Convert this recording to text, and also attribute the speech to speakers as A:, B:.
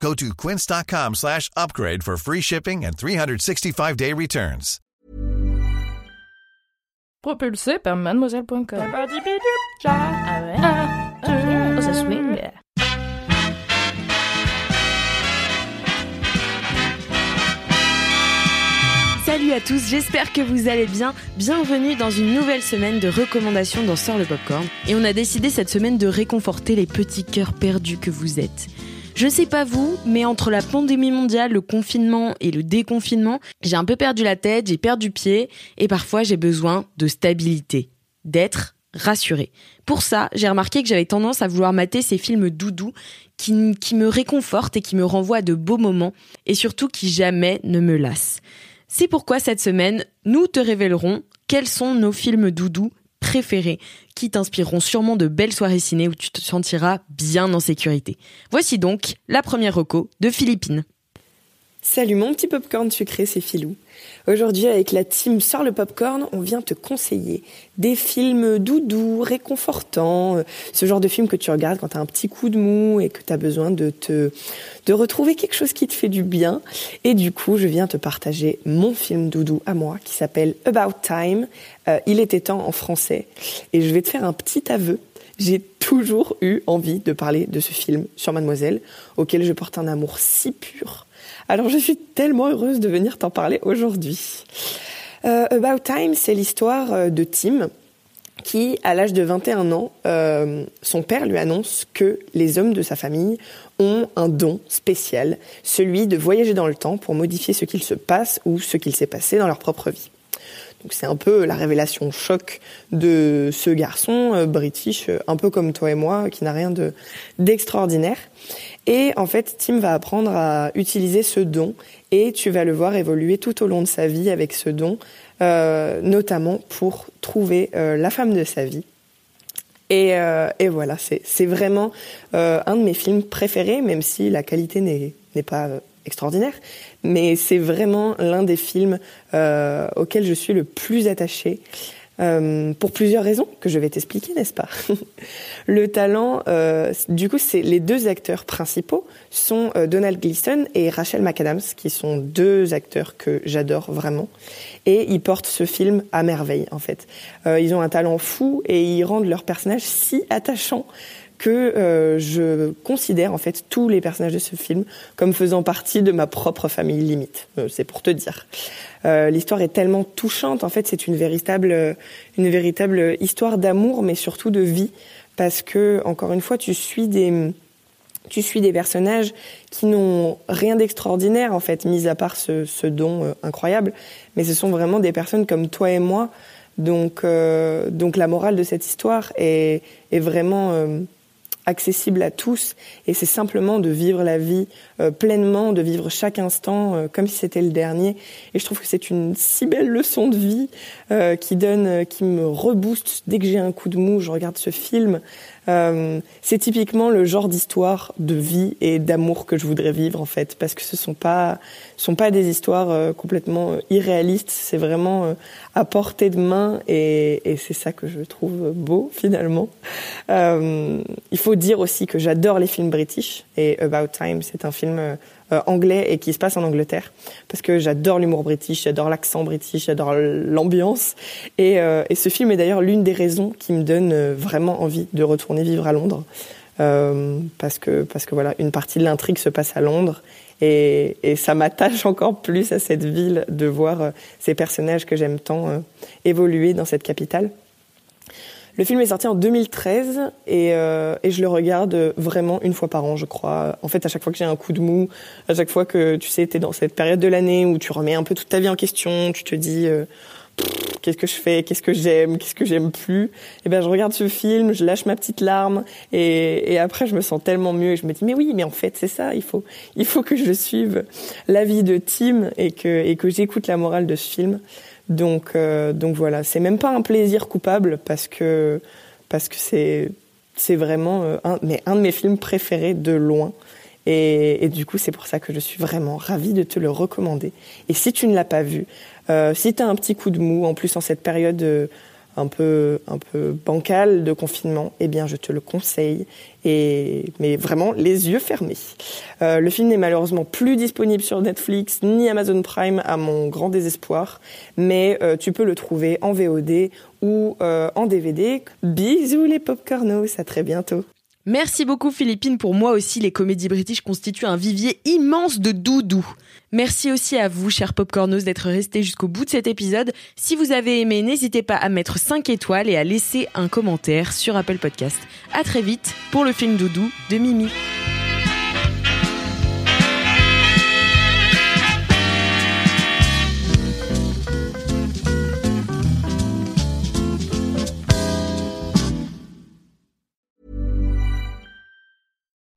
A: Go to quince.com slash upgrade for free shipping and 365-day returns.
B: Propulsé par mademoiselle.com. Ah ouais? Oh, ça swing.
C: Salut à tous, j'espère que vous allez bien. Bienvenue dans une nouvelle semaine de recommandations dans Sort le Popcorn. Et on a décidé cette semaine de réconforter les petits cœurs perdus que vous êtes. Je sais pas vous, mais entre la pandémie mondiale, le confinement et le déconfinement, j'ai un peu perdu la tête, j'ai perdu pied, et parfois j'ai besoin de stabilité, d'être rassuré. Pour ça, j'ai remarqué que j'avais tendance à vouloir mater ces films doudous qui, qui me réconfortent et qui me renvoient à de beaux moments, et surtout qui jamais ne me lassent. C'est pourquoi cette semaine, nous te révélerons quels sont nos films doudous qui t'inspireront sûrement de belles soirées ciné où tu te sentiras bien en sécurité. Voici donc la première reco de Philippines.
D: Salut mon petit popcorn sucré, c'est Filou. Aujourd'hui, avec la team Sort le Popcorn, on vient te conseiller des films doudous, réconfortants, euh, ce genre de film que tu regardes quand tu as un petit coup de mou et que tu as besoin de te de retrouver quelque chose qui te fait du bien. Et du coup, je viens te partager mon film doudou à moi qui s'appelle About Time. Euh, il était temps en français. Et je vais te faire un petit aveu. J'ai toujours eu envie de parler de ce film sur Mademoiselle, auquel je porte un amour si pur alors je suis tellement heureuse de venir t'en parler aujourd'hui. Euh, About Time, c'est l'histoire euh, de Tim qui, à l'âge de 21 ans, euh, son père lui annonce que les hommes de sa famille ont un don spécial, celui de voyager dans le temps pour modifier ce qu'il se passe ou ce qu'il s'est passé dans leur propre vie. Donc c'est un peu la révélation choc de ce garçon euh, british, euh, un peu comme toi et moi, qui n'a rien de d'extraordinaire. Et en fait, Tim va apprendre à utiliser ce don et tu vas le voir évoluer tout au long de sa vie avec ce don, euh, notamment pour trouver la femme de sa vie. Et, et voilà, c'est vraiment un de mes films préférés, même si la qualité n'est pas extraordinaire. Mais c'est vraiment l'un des films euh, auxquels je suis le plus attachée. Euh, pour plusieurs raisons que je vais t'expliquer, n'est-ce pas? Le talent, euh, du coup, c'est les deux acteurs principaux sont Donald Gleason et Rachel McAdams, qui sont deux acteurs que j'adore vraiment, et ils portent ce film à merveille en fait. Ils ont un talent fou et ils rendent leur personnage si attachant que euh, je considère en fait tous les personnages de ce film comme faisant partie de ma propre famille limite. Euh, c'est pour te dire. Euh, L'histoire est tellement touchante. En fait, c'est une véritable, une véritable histoire d'amour, mais surtout de vie, parce que encore une fois, tu suis des tu suis des personnages qui n'ont rien d'extraordinaire en fait, mis à part ce, ce don euh, incroyable, mais ce sont vraiment des personnes comme toi et moi. Donc, euh, donc la morale de cette histoire est, est vraiment euh, accessible à tous et c'est simplement de vivre la vie euh, pleinement, de vivre chaque instant euh, comme si c'était le dernier. Et je trouve que c'est une si belle leçon de vie euh, qui donne, euh, qui me rebooste dès que j'ai un coup de mou. Je regarde ce film. Euh, c'est typiquement le genre d'histoire de vie et d'amour que je voudrais vivre en fait, parce que ce sont pas, sont pas des histoires euh, complètement irréalistes. C'est vraiment à portée de main et, et c'est ça que je trouve beau finalement. Il faut dire aussi que j'adore les films british et About Time, c'est un film euh, anglais et qui se passe en Angleterre parce que j'adore l'humour british, j'adore l'accent british, j'adore l'ambiance et, euh, ce film est d'ailleurs l'une des raisons qui me donne euh, vraiment envie de retourner vivre à Londres euh, parce que parce que voilà une partie de l'intrigue se passe à Londres et, ça m'attache encore plus à cette ville de voir euh, ces personnages que j'aime tant euh, évoluer dans cette capitale. Le film est sorti en 2013 et, euh, et, je le regarde vraiment une fois par an, je crois. En fait, à chaque fois que j'ai un coup de mou, à chaque fois que tu sais, tu es dans cette période de l'année où tu remets un peu toute ta vie en question, tu te dis, euh, qu'est-ce que je fais, qu'est-ce que j'aime, qu'est-ce que j'aime plus. Et eh ben je regarde ce film, je lâche ma petite larme et, et après je me sens tellement mieux et je me dis mais oui, mais en fait c'est ça, il faut il faut que je suive l'avis de Tim et que et que j'écoute la morale de ce film. Donc euh, donc voilà, c'est même pas un plaisir coupable parce que parce que c'est c'est vraiment euh, un mais un de mes films préférés de loin. Et, et, du coup, c'est pour ça que je suis vraiment ravie de te le recommander. Et si tu ne l'as pas vu, euh, si tu as un petit coup de mou, en plus en cette période euh, un peu un peu bancale de confinement, eh bien je te le conseille et mais vraiment les yeux fermés. Euh, le film n'est malheureusement plus disponible sur Netflix ni Amazon Prime à mon grand désespoir, mais euh, tu peux le trouver en VOD ou euh, en DVD. Bisous les popcornos, à très bientôt.
C: Merci beaucoup Philippine. Pour moi aussi, les comédies british constituent un vivier immense de doudou. Merci aussi à vous, chers popcornos, d'être restés jusqu'au bout de cet épisode. Si vous avez aimé, n'hésitez pas à mettre 5 étoiles et à laisser un commentaire sur Apple Podcast. À très vite pour le film doudou de Mimi.